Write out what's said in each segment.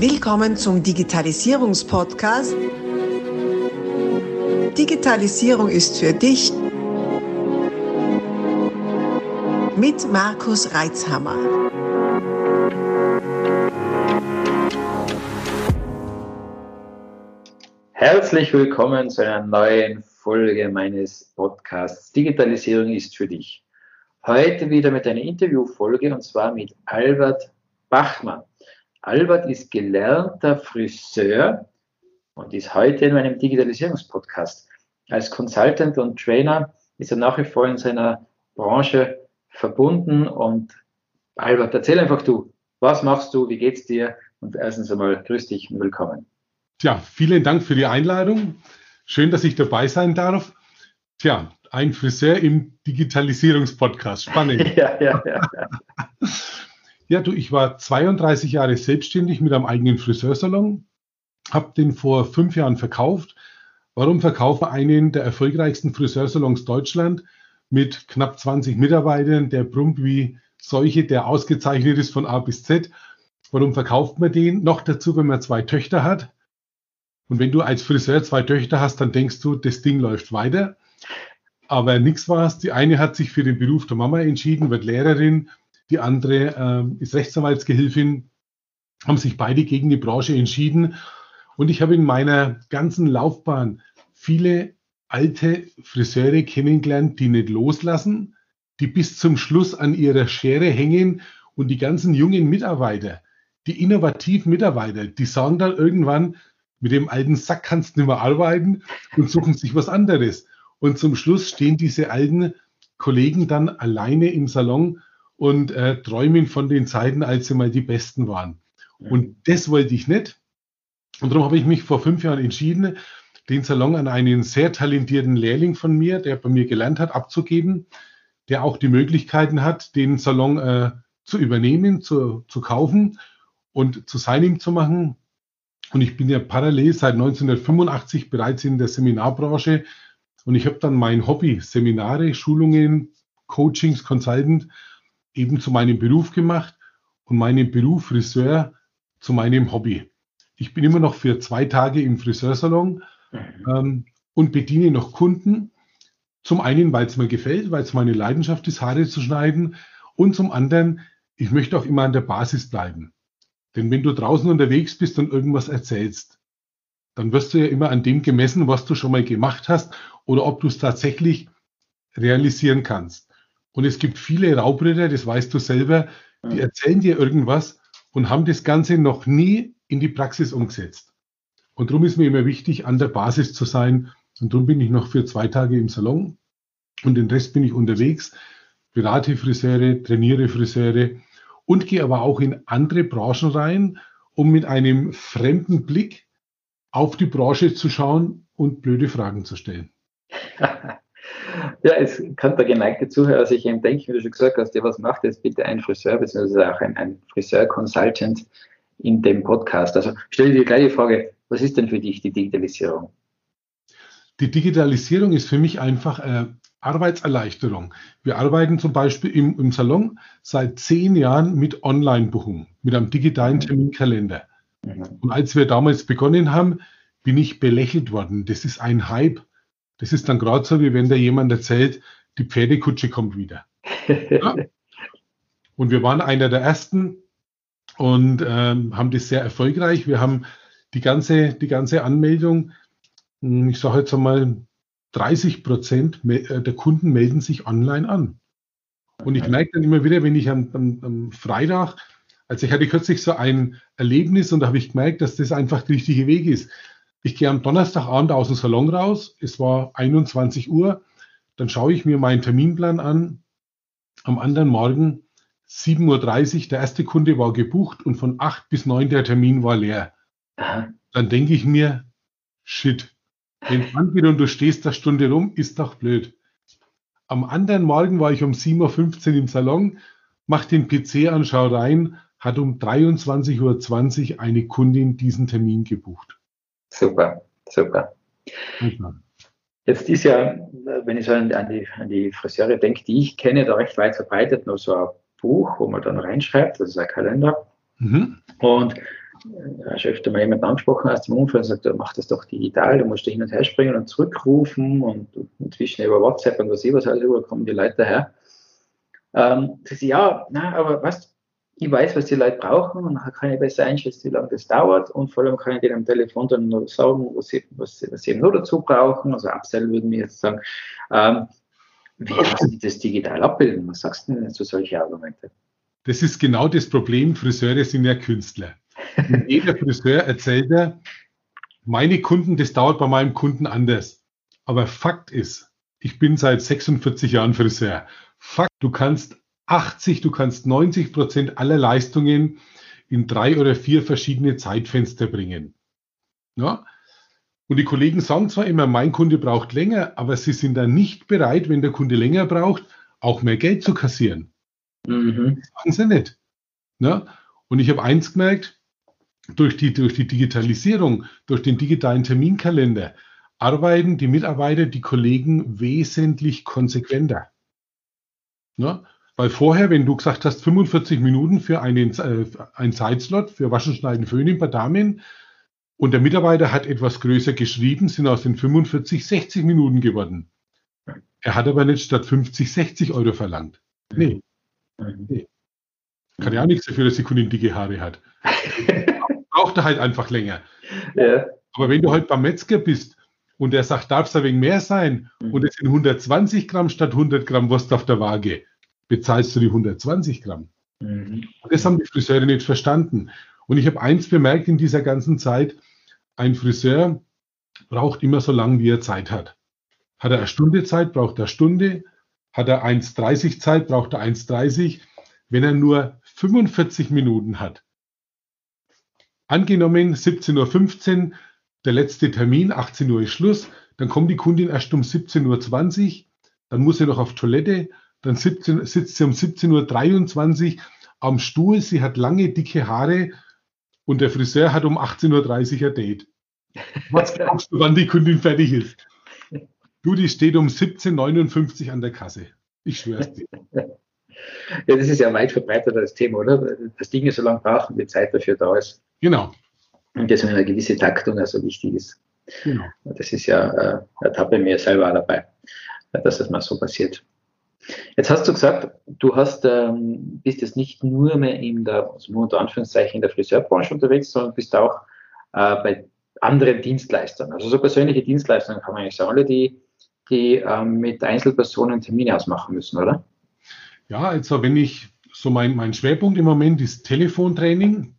Willkommen zum Digitalisierungspodcast. Digitalisierung ist für dich mit Markus Reitzhammer. Herzlich willkommen zu einer neuen Folge meines Podcasts Digitalisierung ist für dich. Heute wieder mit einer Interviewfolge und zwar mit Albert Bachmann. Albert ist gelernter Friseur und ist heute in meinem Digitalisierungspodcast. Als Consultant und Trainer ist er nach wie vor in seiner Branche verbunden und Albert, erzähl einfach du, was machst du, wie geht's dir und erstens einmal grüß dich und willkommen. Tja, vielen Dank für die Einladung. Schön, dass ich dabei sein darf. Tja, ein Friseur im Digitalisierungspodcast. Spannend. ja, ja, ja. ja, du, ich war 32 Jahre selbstständig mit einem eigenen Friseursalon, habe den vor fünf Jahren verkauft. Warum verkaufe einen der erfolgreichsten Friseursalons Deutschland mit knapp 20 Mitarbeitern, der brummt wie solche, der ausgezeichnet ist von A bis Z? Warum verkauft man den? Noch dazu, wenn man zwei Töchter hat. Und wenn du als Friseur zwei Töchter hast, dann denkst du, das Ding läuft weiter. Aber nichts war es. Die eine hat sich für den Beruf der Mama entschieden, wird Lehrerin. Die andere äh, ist Rechtsanwaltsgehilfin. Haben sich beide gegen die Branche entschieden. Und ich habe in meiner ganzen Laufbahn viele alte Friseure kennengelernt, die nicht loslassen, die bis zum Schluss an ihrer Schere hängen und die ganzen jungen Mitarbeiter, die innovativen Mitarbeiter, die sagen dann irgendwann, mit dem alten Sack kannst du nicht mehr arbeiten und suchen sich was anderes. Und zum Schluss stehen diese alten Kollegen dann alleine im Salon und äh, träumen von den Zeiten, als sie mal die Besten waren. Und das wollte ich nicht. Und darum habe ich mich vor fünf Jahren entschieden, den Salon an einen sehr talentierten Lehrling von mir, der bei mir gelernt hat, abzugeben, der auch die Möglichkeiten hat, den Salon äh, zu übernehmen, zu, zu kaufen und zu seinem zu machen. Und ich bin ja parallel seit 1985 bereits in der Seminarbranche und ich habe dann mein Hobby, Seminare, Schulungen, Coachings, Consultant eben zu meinem Beruf gemacht und meinen Beruf Friseur zu meinem Hobby. Ich bin immer noch für zwei Tage im Friseursalon mhm. ähm, und bediene noch Kunden. Zum einen, weil es mir gefällt, weil es meine Leidenschaft ist, Haare zu schneiden. Und zum anderen, ich möchte auch immer an der Basis bleiben. Denn wenn du draußen unterwegs bist und irgendwas erzählst, dann wirst du ja immer an dem gemessen, was du schon mal gemacht hast oder ob du es tatsächlich realisieren kannst. Und es gibt viele Raubritter, das weißt du selber, die erzählen dir irgendwas und haben das Ganze noch nie in die Praxis umgesetzt. Und darum ist mir immer wichtig, an der Basis zu sein. Und darum bin ich noch für zwei Tage im Salon und den Rest bin ich unterwegs, berate Friseure, trainiere Friseure und gehe aber auch in andere Branchen rein, um mit einem fremden Blick auf die Branche zu schauen und blöde Fragen zu stellen. Ja, es kann der geneigte Zuhörer sich eben denken, wie du schon gesagt hast, ja, was macht jetzt bitte ein Friseur, beziehungsweise auch ein, ein Friseur-Consultant in dem Podcast? Also stell dir gleich die Frage, was ist denn für dich die Digitalisierung? Die Digitalisierung ist für mich einfach äh, Arbeitserleichterung. Wir arbeiten zum Beispiel im, im Salon seit zehn Jahren mit Online-Buchung, mit einem digitalen mhm. Terminkalender. Mhm. Und als wir damals begonnen haben, bin ich belächelt worden. Das ist ein Hype. Das ist dann gerade so, wie wenn da jemand erzählt, die Pferdekutsche kommt wieder. Ja. Und wir waren einer der ersten und ähm, haben das sehr erfolgreich. Wir haben die ganze, die ganze Anmeldung, hm, ich sage jetzt einmal, 30 Prozent äh, der Kunden melden sich online an. Und ich merke dann immer wieder, wenn ich am, am, am Freitag, also ich hatte kürzlich so ein Erlebnis und da habe ich gemerkt, dass das einfach der richtige Weg ist. Ich gehe am Donnerstagabend aus dem Salon raus, es war 21 Uhr, dann schaue ich mir meinen Terminplan an. Am anderen Morgen 7.30 Uhr, der erste Kunde war gebucht und von 8 bis 9 der Termin war leer. Dann denke ich mir, shit, wenn es angeht und du stehst da Stunde rum, ist doch blöd. Am anderen Morgen war ich um 7.15 Uhr im Salon, mach den PC an, schau rein, hat um 23.20 Uhr eine Kundin diesen Termin gebucht. Super, super. Jetzt ist ja, wenn ich so an die, an die Friseure denke, die ich kenne, da recht weit verbreitet, nur so ein Buch, wo man dann reinschreibt, das ist ein Kalender. Mhm. Und ja, schon öfter mal jemand angesprochen aus dem Umfeld und sagt, du mach das doch digital, du musst da hin und her springen und zurückrufen und inzwischen über WhatsApp und was ich was alles kommen die Leute daher. Ähm, das ist, ja, na, aber was, ich weiß, was die Leute brauchen und dann kann ich besser einschätzen, wie lange das dauert und vor allem kann ich denen am Telefon dann noch sagen, was sie, was, was sie eben noch dazu brauchen. Also Upsell würden wir jetzt sagen. Ähm, wie lassen die das digital abbilden? Was sagst du denn zu solchen Argumenten? Das ist genau das Problem. Friseure sind ja Künstler. Und jeder Friseur erzählt ja, meine Kunden, das dauert bei meinem Kunden anders. Aber Fakt ist, ich bin seit 46 Jahren Friseur. Fakt, du kannst 80, du kannst 90 Prozent aller Leistungen in drei oder vier verschiedene Zeitfenster bringen. Ja? Und die Kollegen sagen zwar immer, mein Kunde braucht länger, aber sie sind dann nicht bereit, wenn der Kunde länger braucht, auch mehr Geld zu kassieren. Mhm. Das machen sie nicht. Ja? Und ich habe eins gemerkt, durch die, durch die Digitalisierung, durch den digitalen Terminkalender arbeiten die Mitarbeiter, die Kollegen wesentlich konsequenter. Ne? Weil vorher, wenn du gesagt hast, 45 Minuten für einen, äh, einen Zeitslot für Waschen, Schneiden, Föhnen bei Damen und der Mitarbeiter hat etwas größer geschrieben, sind aus den 45 60 Minuten geworden. Er hat aber nicht statt 50 60 Euro verlangt. Nee. nee. Kann ja auch nichts dafür, dass die Kundin dicke Haare hat. braucht er halt einfach länger. Ja. Aber wenn du halt beim Metzger bist und der sagt, darf es ein wenig mehr sein mhm. und es sind 120 Gramm statt 100 Gramm Wurst auf der Waage, bezahlst du die 120 Gramm. Mhm. Das haben die Friseure nicht verstanden. Und ich habe eins bemerkt in dieser ganzen Zeit, ein Friseur braucht immer so lange, wie er Zeit hat. Hat er eine Stunde Zeit, braucht er eine Stunde. Hat er 1,30 Zeit, braucht er 1,30. Wenn er nur 45 Minuten hat, Angenommen 17.15 Uhr, der letzte Termin, 18 Uhr ist Schluss, dann kommt die Kundin erst um 17.20 Uhr, dann muss sie noch auf Toilette, dann 17, sitzt sie um 17.23 Uhr am Stuhl, sie hat lange, dicke Haare und der Friseur hat um 18.30 Uhr ein Date. Was glaubst du, wann die Kundin fertig ist? Du, die steht um 17.59 Uhr an der Kasse. Ich schwör's dir. Ja, das ist ja weit verbreitetes Thema, oder? Dass Dinge so lange brauchen, wie Zeit dafür da ist. Genau. Und deswegen eine gewisse Taktung also wichtig ist. Genau. Das ist ja äh, eine Tappe mir selber auch dabei, dass das mal so passiert. Jetzt hast du gesagt, du hast, ähm, bist jetzt nicht nur mehr in der, also unter Anführungszeichen in der Friseurbranche unterwegs, sondern bist auch äh, bei anderen Dienstleistern. Also so persönliche Dienstleistungen kann man eigentlich sagen, alle, die, die ähm, mit Einzelpersonen Termine ausmachen müssen, oder? Ja, also wenn ich so mein, mein Schwerpunkt im Moment ist Telefontraining.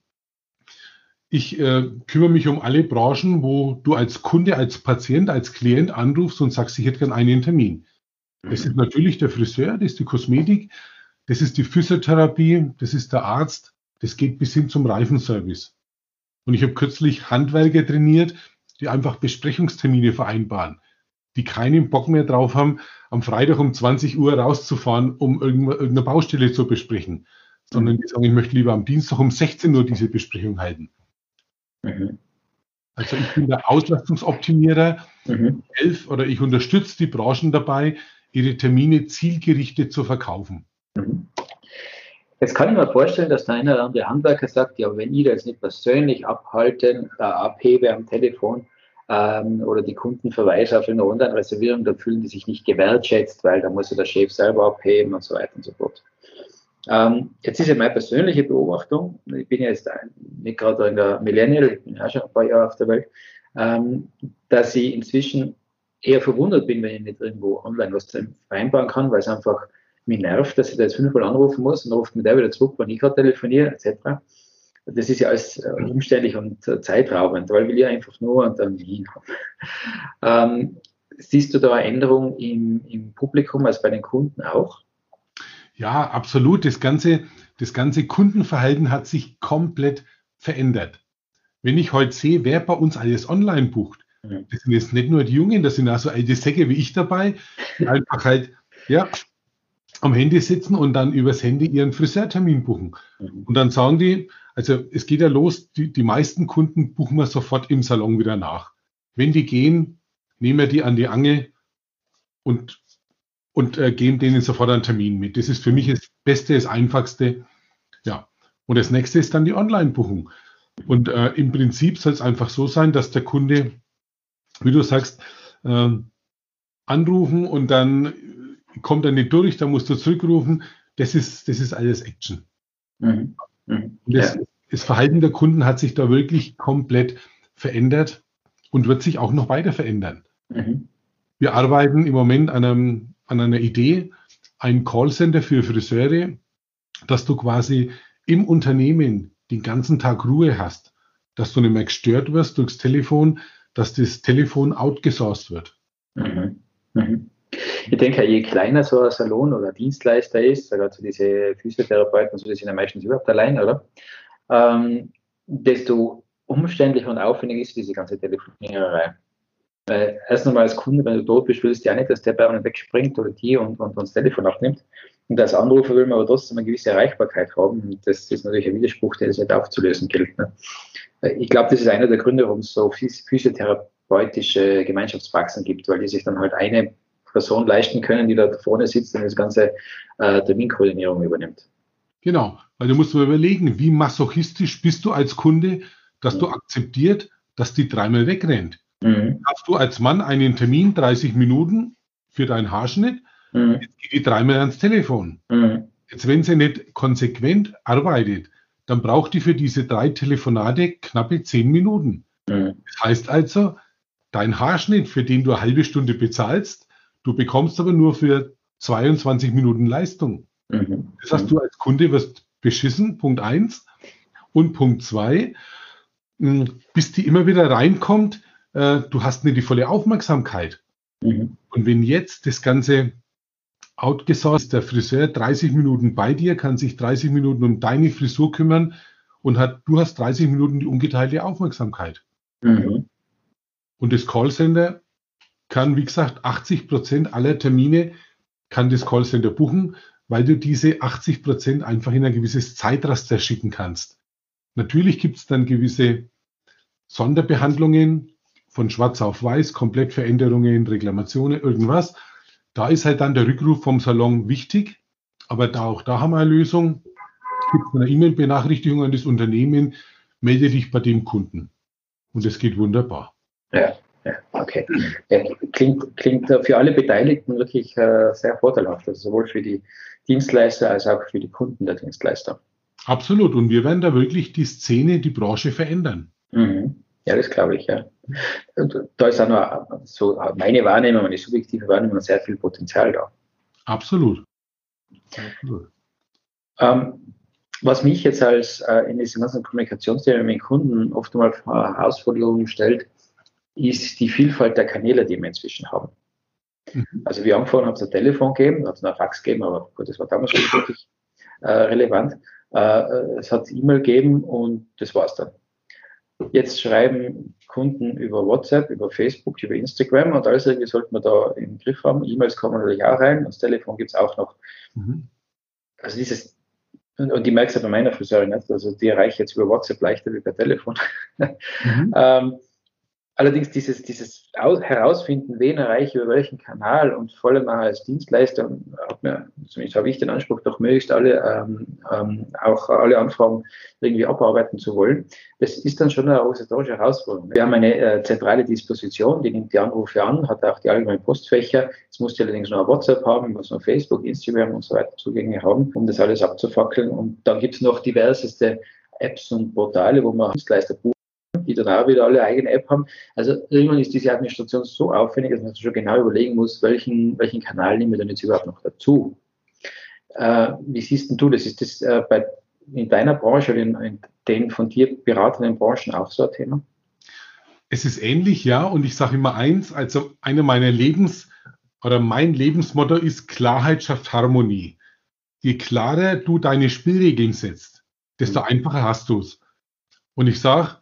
Ich äh, kümmere mich um alle Branchen, wo du als Kunde, als Patient, als Klient anrufst und sagst, ich hätte gern einen Termin. Das ist natürlich der Friseur, das ist die Kosmetik, das ist die Physiotherapie, das ist der Arzt, das geht bis hin zum Reifenservice. Und ich habe kürzlich Handwerker trainiert, die einfach Besprechungstermine vereinbaren die keinen Bock mehr drauf haben, am Freitag um 20 Uhr rauszufahren, um irgendeine Baustelle zu besprechen, sondern die sagen, ich möchte lieber am Dienstag um 16 Uhr diese Besprechung halten. Mhm. Also ich bin der Auslastungsoptimierer, mhm. elf oder ich unterstütze die Branchen dabei, ihre Termine zielgerichtet zu verkaufen. Mhm. Jetzt kann ich mir vorstellen, dass der eine oder andere Handwerker sagt, ja, wenn ich das nicht persönlich abhalten, äh, abhebe am Telefon, ähm, oder die Kunden verweisen auf eine Online-Reservierung, da fühlen die sich nicht gewertschätzt, weil da muss ja der Chef selber abheben und so weiter und so fort. Ähm, jetzt ist ja meine persönliche Beobachtung, ich bin ja jetzt nicht gerade in der Millennial, ich bin ja schon ein paar Jahre auf der Welt, ähm, dass ich inzwischen eher verwundert bin, wenn ich nicht irgendwo online was vereinbaren kann, weil es einfach mich nervt, dass ich da jetzt fünfmal anrufen muss und ruft mir der wieder zurück, wenn ich gerade telefoniere, etc das ist ja alles äh, umständlich und äh, zeitraubend, weil wir ja einfach nur und dann Wien haben. Ähm, siehst du da eine Änderung im, im Publikum, als bei den Kunden auch? Ja, absolut. Das ganze, das ganze Kundenverhalten hat sich komplett verändert. Wenn ich heute sehe, wer bei uns alles online bucht. Das sind jetzt nicht nur die Jungen, das sind auch so alte Säcke wie ich dabei, die einfach halt, ja, am Handy sitzen und dann übers Handy ihren Friseurtermin buchen. Mhm. Und dann sagen die, also es geht ja los, die, die meisten Kunden buchen wir sofort im Salon wieder nach. Wenn die gehen, nehmen wir die an die Angel und, und äh, geben denen sofort einen Termin mit. Das ist für mich das Beste, das Einfachste. Ja. Und das nächste ist dann die Online-Buchung. Und äh, im Prinzip soll es einfach so sein, dass der Kunde, wie du sagst, äh, anrufen und dann kommt er nicht durch, dann musst du zurückrufen. Das ist, das ist alles Action. Mhm. Mhm. Das, ja. das Verhalten der Kunden hat sich da wirklich komplett verändert und wird sich auch noch weiter verändern. Mhm. Wir arbeiten im Moment an, einem, an einer Idee, ein Callcenter für Friseure, dass du quasi im Unternehmen den ganzen Tag Ruhe hast, dass du nicht mehr gestört wirst durchs Telefon, dass das Telefon outgesourced wird. Mhm. Mhm. Ich denke, je kleiner so ein Salon oder Dienstleister ist, also diese Physiotherapeuten, so, die sind ja meistens überhaupt allein, oder? Ähm, desto umständlicher und aufwendiger ist diese ganze Telefoniererei. Weil erst einmal als Kunde, wenn du dort bist, willst du ja nicht, dass der bei einem wegspringt oder die und, und, und das Telefon abnimmt. Und als Anrufer will man aber trotzdem eine gewisse Erreichbarkeit haben. Und das ist natürlich ein Widerspruch, der es nicht aufzulösen gilt. Ne? Ich glaube, das ist einer der Gründe, warum es so physiotherapeutische Gemeinschaftspraxen gibt, weil die sich dann halt eine Person leisten können, die da vorne sitzt und das ganze äh, Terminkoordinierung übernimmt. Genau, weil du musst mal überlegen, wie masochistisch bist du als Kunde, dass mhm. du akzeptiert, dass die dreimal wegrennt. Mhm. Hast du als Mann einen Termin, 30 Minuten für deinen Haarschnitt, mhm. jetzt geht die dreimal ans Telefon. Mhm. Jetzt, wenn sie nicht konsequent arbeitet, dann braucht die für diese drei Telefonate knappe 10 Minuten. Mhm. Das heißt also, dein Haarschnitt, für den du eine halbe Stunde bezahlst, Du bekommst aber nur für 22 Minuten Leistung. Mhm. Das heißt, du als Kunde wirst beschissen, Punkt 1. Und Punkt 2, hm, bis die immer wieder reinkommt, äh, du hast nicht die volle Aufmerksamkeit. Mhm. Und wenn jetzt das Ganze outgesourced, der Friseur 30 Minuten bei dir, kann sich 30 Minuten um deine Frisur kümmern und hat, du hast 30 Minuten die ungeteilte Aufmerksamkeit. Mhm. Und das Callcenter kann, wie gesagt, 80 Prozent aller Termine kann das Callcenter buchen, weil du diese 80 Prozent einfach in ein gewisses Zeitraster schicken kannst. Natürlich gibt es dann gewisse Sonderbehandlungen von schwarz auf weiß, Komplettveränderungen, Reklamationen, irgendwas. Da ist halt dann der Rückruf vom Salon wichtig, aber da auch da haben wir eine Lösung. Es gibt eine E-Mail-Benachrichtigung an das Unternehmen, melde dich bei dem Kunden. Und es geht wunderbar. Ja. Ja, okay. Ja, klingt, klingt für alle Beteiligten wirklich äh, sehr vorteilhaft, also sowohl für die Dienstleister als auch für die Kunden der Dienstleister. Absolut. Und wir werden da wirklich die Szene, die Branche verändern. Mhm. Ja, das glaube ich, ja. Und da ist auch noch so meine Wahrnehmung, meine subjektive Wahrnehmung, sehr viel Potenzial da. Absolut. Absolut. Ähm, was mich jetzt als äh, in diesem ganzen Kommunikationsthema mit Kunden oft einmal vor Herausforderungen stellt, ist die Vielfalt der Kanäle, die wir inzwischen haben. Mhm. Also wie angefangen haben es ein Telefon gegeben, hat es noch Fax gegeben, aber gut, das war damals schon wirklich äh, relevant. Äh, es hat E-Mail gegeben und das war's dann. Jetzt schreiben Kunden über WhatsApp, über Facebook, über Instagram und alles irgendwie sollte man da im Griff haben. E-Mails kommen natürlich auch rein, das Telefon gibt es auch noch. Mhm. Also dieses, und die merkst du bei meiner Friseurin nicht, also die erreiche ich jetzt über WhatsApp leichter wie per Telefon. Mhm. ähm, Allerdings dieses, dieses Herausfinden, wen erreiche über welchen Kanal und vor allem als Dienstleister, hat mir, zumindest habe ich den Anspruch, doch möglichst alle, ähm, ähm, auch alle Anfragen irgendwie abarbeiten zu wollen. Das ist dann schon eine organisatorische Herausforderung. Wir haben eine äh, zentrale Disposition, die nimmt die Anrufe an, hat auch die allgemeinen Postfächer. Jetzt muss allerdings noch WhatsApp haben, muss noch Facebook, Instagram und so weiter Zugänge haben, um das alles abzufackeln. Und dann gibt es noch diverseste Apps und Portale, wo man Dienstleister bucht die dann auch wieder alle eigene App haben. Also irgendwann ist diese Administration so aufwendig, dass man sich schon genau überlegen muss, welchen, welchen Kanal nehmen wir denn jetzt überhaupt noch dazu. Äh, wie siehst denn du das? Ist das äh, bei, in deiner Branche oder in, in den von dir beratenden Branchen auch so ein Thema? Es ist ähnlich, ja. Und ich sage immer eins, also eine meiner Lebens- oder mein Lebensmotto ist Klarheit schafft Harmonie. Je klarer du deine Spielregeln setzt, desto mhm. einfacher hast du es. Und ich sage,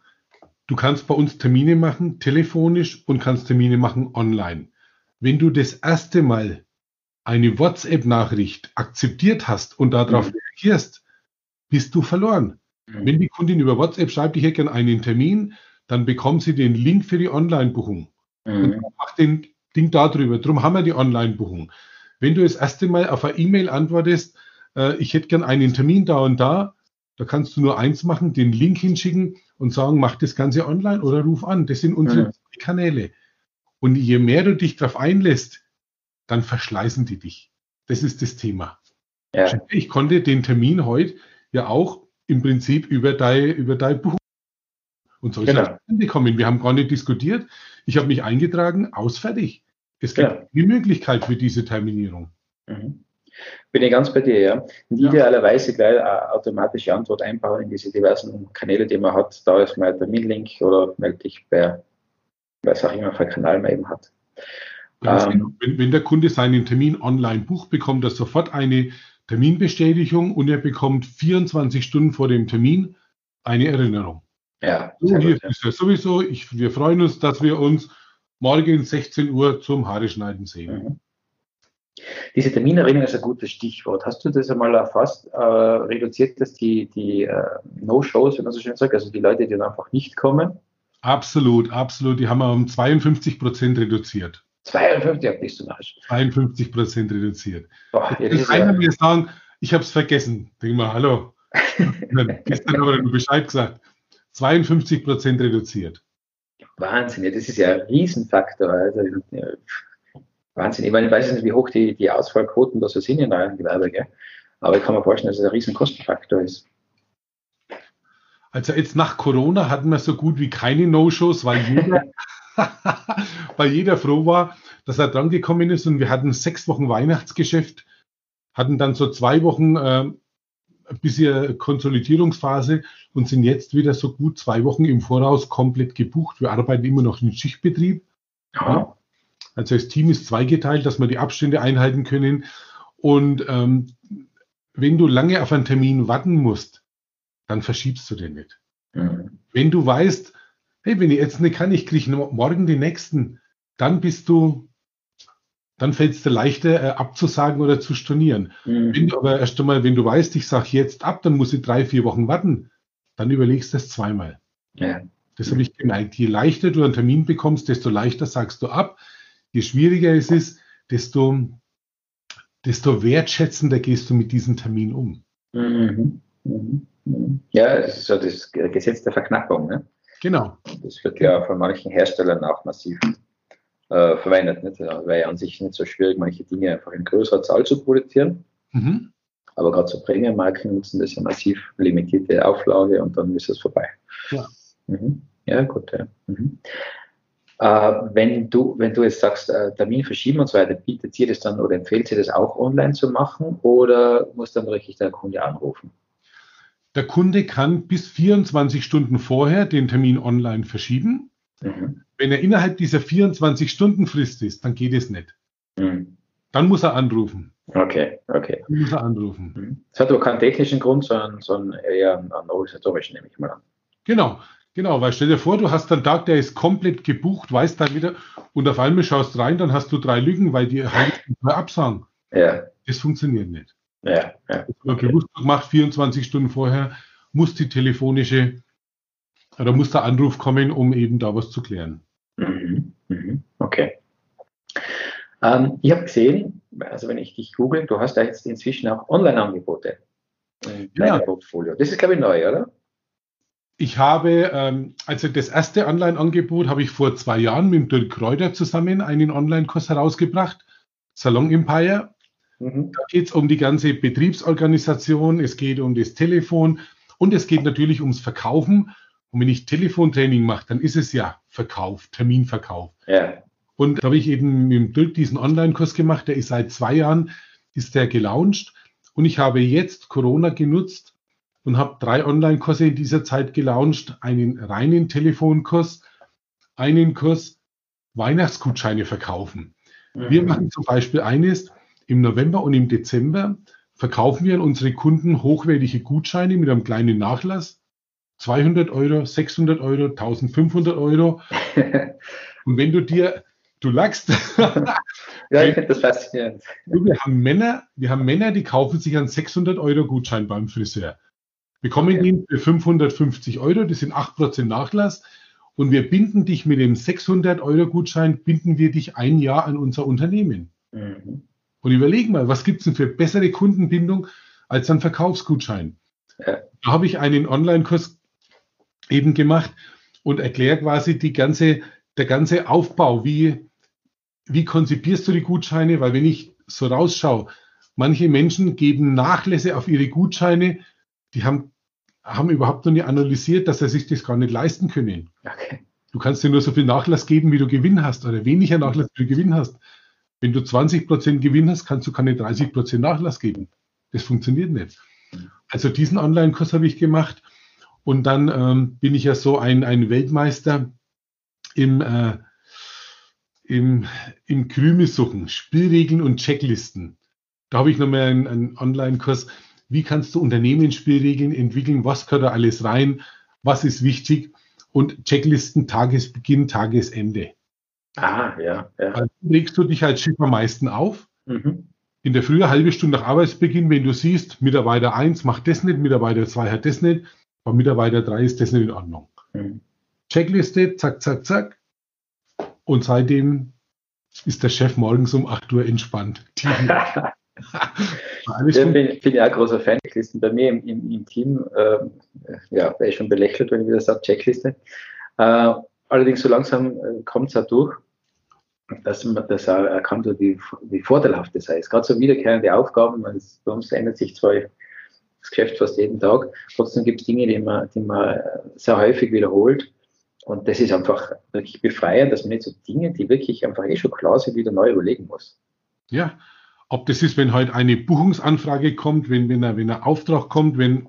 Du kannst bei uns Termine machen, telefonisch und kannst Termine machen online. Wenn du das erste Mal eine WhatsApp-Nachricht akzeptiert hast und darauf mhm. reagierst, bist du verloren. Mhm. Wenn die Kundin über WhatsApp schreibt, ich hätte gerne einen Termin, dann bekommt sie den Link für die Online-Buchung. Mhm. Macht den Ding darüber. Darum haben wir die Online-Buchung. Wenn du das erste Mal auf eine E-Mail antwortest, äh, ich hätte gerne einen Termin da und da, Da kannst du nur eins machen, den Link hinschicken und sagen, mach das Ganze online oder ruf an. Das sind unsere mhm. Kanäle. Und je mehr du dich darauf einlässt, dann verschleißen die dich. Das ist das Thema. Ja. Ich konnte den Termin heute ja auch im Prinzip über dein, über dein Buch und so ist genau. es kommen. Wir haben gar nicht diskutiert. Ich habe mich eingetragen, ausfertig. Es gibt ja. die Möglichkeit für diese Terminierung. Mhm. Bin ich ganz bei dir, ja. Und ja. idealerweise gleich eine automatische Antwort einbauen in diese diversen Kanäle, die man hat. Da ist der Terminlink oder melde dich bei, was auch immer für einen Kanal man eben hat. Ähm, genau. wenn, wenn, der Kunde seinen Termin online bucht, bekommt er sofort eine Terminbestätigung und er bekommt 24 Stunden vor dem Termin eine Erinnerung. Ja. So, hier gut, ja. ist er sowieso. Ich, wir freuen uns, dass wir uns morgen 16 Uhr zum Haare schneiden sehen. Mhm. Diese Terminerinnerung ist ein gutes Stichwort. Hast du das einmal erfasst? Äh, reduziert das die, die äh, No-Shows, wenn man so schön sagt, also die Leute, die dann einfach nicht kommen? Absolut, absolut. Die haben wir um 52 Prozent reduziert. 52 bist du narrisch. 52 Prozent reduziert. Boah, ja, das einer ja. mir sagen, ich habe es vergessen. Denk mal, hallo. Gestern haben wir nur Bescheid gesagt. 52 Prozent reduziert. Wahnsinn, ja, das ist ja ein Riesenfaktor. Also, ja, Wahnsinn. Ich, meine, ich weiß nicht, wie hoch die, die Ausfallquoten da so sind in eurem Gewerbe, gell? aber ich kann mir vorstellen, dass es ein Riesenkostenfaktor ist. Also jetzt nach Corona hatten wir so gut wie keine No-Shows, weil jeder, weil jeder froh war, dass er dran gekommen ist und wir hatten sechs Wochen Weihnachtsgeschäft, hatten dann so zwei Wochen äh, bisher Konsolidierungsphase und sind jetzt wieder so gut zwei Wochen im Voraus komplett gebucht. Wir arbeiten immer noch im Schichtbetrieb. Ja. Also das Team ist zweigeteilt, dass wir die Abstände einhalten können. Und ähm, wenn du lange auf einen Termin warten musst, dann verschiebst du den nicht. Mhm. Wenn du weißt, hey, wenn ich jetzt nicht kann, ich kriege morgen den nächsten, dann bist du, dann fällt es dir leichter, äh, abzusagen oder zu stornieren. Mhm. Wenn du aber erst einmal, wenn du weißt, ich sage jetzt ab, dann muss ich drei, vier Wochen warten, dann überlegst du das zweimal. Ja. Das habe ich gemeint. Je leichter du einen Termin bekommst, desto leichter sagst du ab. Je schwieriger es ist, desto, desto wertschätzender gehst du mit diesem Termin um. Mhm. Mhm. Ja, das ist so das Gesetz der Verknappung. Ne? Genau. Das wird ja von manchen Herstellern auch massiv äh, verwendet. Nicht? Weil an sich nicht so schwierig, manche Dinge einfach in größerer Zahl zu produzieren. Mhm. Aber gerade so Premium-Marken nutzen das ja massiv limitierte Auflage und dann ist es vorbei. Ja, mhm. ja gut. Ja. Mhm. Äh, wenn, du, wenn du jetzt sagst, äh, Termin verschieben und so weiter, bietet sie das dann oder empfiehlt sie das auch online zu machen oder muss dann richtig der Kunde anrufen? Der Kunde kann bis 24 Stunden vorher den Termin online verschieben. Mhm. Wenn er innerhalb dieser 24 Stunden Frist ist, dann geht es nicht. Mhm. Dann muss er anrufen. Okay, okay. Dann muss er anrufen. Mhm. Das hat aber keinen technischen Grund, sondern, sondern eher einen organisatorischen, nehme ich mal an. Genau, genau, weil stell dir vor, du hast einen Tag, der ist komplett gebucht, weißt dann wieder, und auf einmal schaust rein, dann hast du drei Lügen, weil die halt absagen. Ja. Das funktioniert nicht. Ja, ja. Okay. Bewusst gemacht, 24 Stunden vorher muss die telefonische oder muss der Anruf kommen, um eben da was zu klären. Mhm, mhm, okay. Ähm, ich habe gesehen, also wenn ich dich google, du hast da jetzt inzwischen auch Online-Angebote in ja. Portfolio. Das ist, glaube ich, neu, oder? Ich habe, ähm, also das erste Online-Angebot habe ich vor zwei Jahren mit Dirk Kräuter zusammen einen Online-Kurs herausgebracht, Salon Empire. Mhm. Da geht es um die ganze Betriebsorganisation, es geht um das Telefon und es geht natürlich ums Verkaufen. Und wenn ich Telefontraining mache, dann ist es ja Verkauf, Terminverkauf. Ja. Und da habe ich eben mit Dirk diesen Online-Kurs gemacht, der ist seit zwei Jahren, ist der gelauncht. Und ich habe jetzt Corona genutzt und habe drei Online-Kurse in dieser Zeit gelauncht. Einen reinen Telefonkurs, einen Kurs Weihnachtsgutscheine verkaufen. Mhm. Wir machen zum Beispiel eines, im November und im Dezember verkaufen wir an unsere Kunden hochwertige Gutscheine mit einem kleinen Nachlass. 200 Euro, 600 Euro, 1500 Euro. und wenn du dir, du lachst. ja, ich finde das faszinierend. Wir haben Männer, wir haben Männer, die kaufen sich einen 600 Euro Gutschein beim Friseur. Wir kommen okay. ihn für 550 Euro, das sind 8% Nachlass. Und wir binden dich mit dem 600 Euro Gutschein, binden wir dich ein Jahr an unser Unternehmen. Mhm. Und überleg mal, was gibt es denn für bessere Kundenbindung als ein Verkaufsgutschein? Ja. Da habe ich einen Online-Kurs eben gemacht und erkläre quasi die ganze, der ganze Aufbau, wie, wie konzipierst du die Gutscheine, weil wenn ich so rausschaue, manche Menschen geben Nachlässe auf ihre Gutscheine, die haben, haben überhaupt noch nicht analysiert, dass sie sich das gar nicht leisten können. Okay. Du kannst dir nur so viel Nachlass geben, wie du Gewinn hast oder weniger Nachlass, wie du Gewinn hast. Wenn du 20% Gewinn hast, kannst du keine 30% Nachlass geben. Das funktioniert nicht. Also diesen Online-Kurs habe ich gemacht und dann ähm, bin ich ja so ein, ein Weltmeister im, äh, im, im Krümelsuchen, Spielregeln und Checklisten. Da habe ich nochmal einen, einen Online-Kurs. Wie kannst du Unternehmensspielregeln entwickeln? Was gehört da alles rein? Was ist wichtig? Und Checklisten Tagesbeginn, Tagesende. Ah, ja. ja. Dann legst du dich als Chef am meisten auf. Mhm. In der Früh, halbe Stunde nach Arbeitsbeginn, wenn du siehst, Mitarbeiter 1 macht das nicht, Mitarbeiter 2 hat das nicht, bei Mitarbeiter 3 ist das nicht in Ordnung. Mhm. Checkliste, zack, zack, zack. Und seitdem ist der Chef morgens um 8 Uhr entspannt. ja, bin, bin ich auch ein großer Fan. Checklisten bei mir im, im, im Team, äh, ja, wäre ich schon belächelt, wenn ich wieder sage, Checkliste. Äh, allerdings so langsam äh, kommt es auch durch, dass man das auch erkannt hat, wie, wie vorteilhaft das ist. Gerade so wiederkehrende Aufgaben, bei uns ändert sich zwar das Geschäft fast jeden Tag, trotzdem gibt es Dinge, die man, die man sehr häufig wiederholt. Und das ist einfach wirklich befreiend, dass man nicht so Dinge, die wirklich einfach eh schon klar sind, wieder neu überlegen muss. Ja, ob das ist, wenn halt eine Buchungsanfrage kommt, wenn, wenn, ein, wenn ein Auftrag kommt, wenn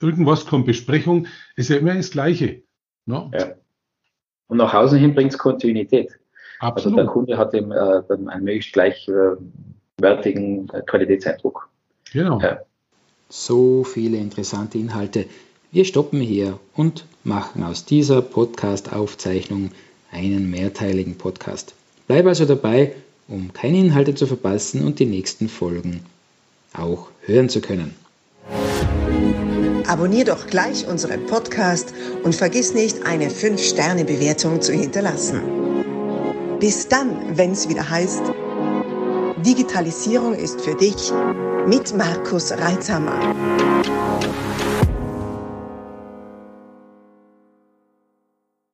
irgendwas kommt, Besprechung, ist ja immer das Gleiche. Ne? Ja. Und nach Hause hin bringt es Kontinuität. Absolut. Also der Kunde hat eben äh, dann einen möglichst gleichwertigen äh, Qualitätseindruck. Genau. Ja. So viele interessante Inhalte. Wir stoppen hier und machen aus dieser Podcast-Aufzeichnung einen mehrteiligen Podcast. Bleib also dabei, um keine Inhalte zu verpassen und die nächsten Folgen auch hören zu können. Abonnier doch gleich unseren Podcast und vergiss nicht, eine 5-Sterne-Bewertung zu hinterlassen. Bis dann, wenn es wieder heißt, Digitalisierung ist für dich mit Markus Reitzhammer.